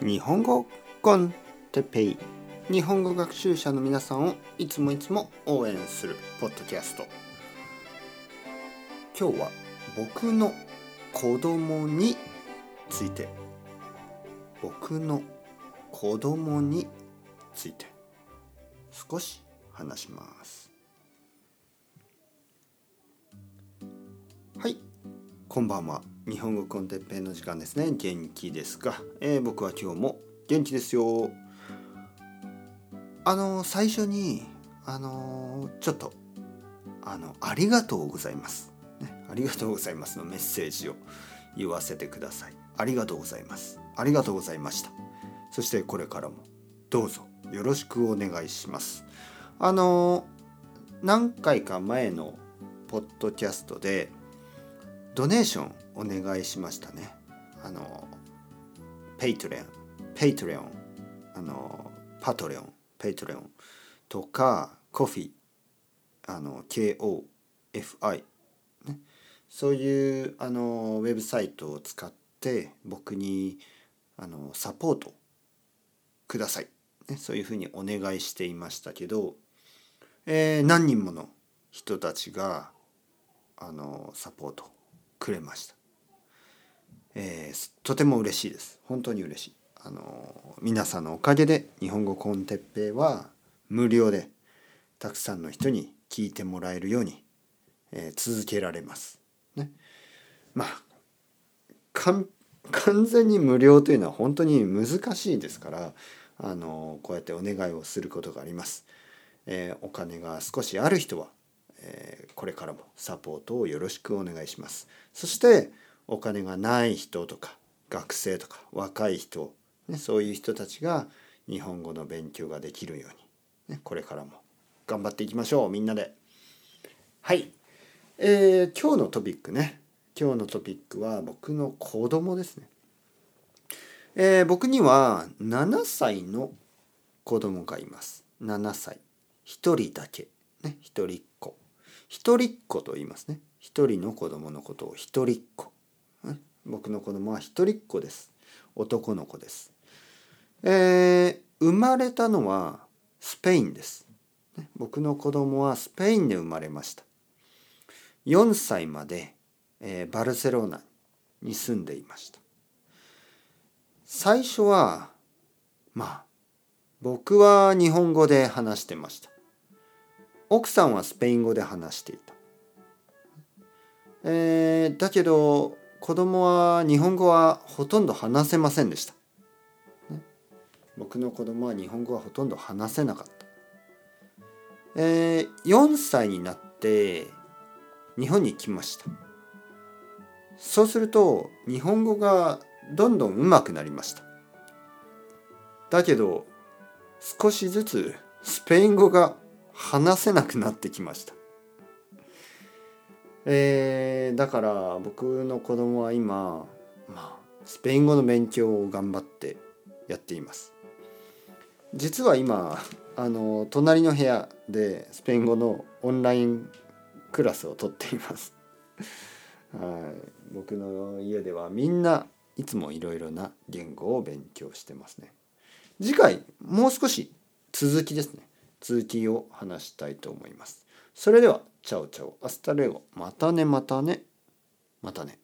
日本語コンテペイ。日本語学習者の皆さんをいつもいつも応援するポッドキャスト。今日は僕の子供について。僕の子供について。少し話します。はい。こんばんは。日本語コンテッペイの時間ですね。元気ですか、えー、僕は今日も元気ですよ。あの最初にあのちょっとあのありがとうございます、ね、ありがとうございますのメッセージを言わせてください。ありがとうございます。ありがとうございました。そしてこれからもどうぞよろしくお願いします。あの何回か前のポッドキャストでドネーションお願いしましたね。あのペイトレオンペイトレオンあのパトレオンペイトレオンとかコフィあの KOFI、ね、そういうあのウェブサイトを使って僕にあのサポートください、ね、そういうふうにお願いしていましたけど、えー、何人もの人たちがあのサポートくれました、えー、とても嬉しいです本当に嬉しいあの皆さんのおかげで日本語コンテッペイは無料でたくさんの人に聞いてもらえるように、えー、続けられます。ね、まあ完全に無料というのは本当に難しいですからあのこうやってお願いをすることがあります。えー、お金が少しある人は、えー、これからもサポートをよろしくお願いします。そしてお金がない人とか学生とか若い人ね、そういう人たちが日本語の勉強ができるように、ね、これからも頑張っていきましょうみんなで。はい、えー、今日のトピックね今日のトピックは僕の子供ですね。えー、僕には7歳の子供がいます。7歳。1人だけ。ね、一人っ子。一人っ子と言いますね。一人の子供のことを一人っ子。僕の子供は一人っ子です。男の子です。えー、生まれたのはスペインです。僕の子供はスペインで生まれました。4歳まで、えー、バルセロナに住んでいました。最初はまあ僕は日本語で話してました。奥さんはスペイン語で話していた。えー、だけど子供は日本語はほとんど話せませんでした。僕の子供は日本語はほとんど話せなかった。えー、4歳になって日本に来ました。そうすると日本語がどんどん上手くなりました。だけど少しずつスペイン語が話せなくなってきました。えー、だから僕の子供は今、まあ、スペイン語の勉強を頑張ってやっています。実は今あの隣の部屋でスペイン語のオンラインクラスをとっています。はい。僕の家ではみんないつもいろいろな言語を勉強してますね。次回もう少し続きですね。続きを話したいと思います。それでは chao chao hasta luego またねまたね。またね。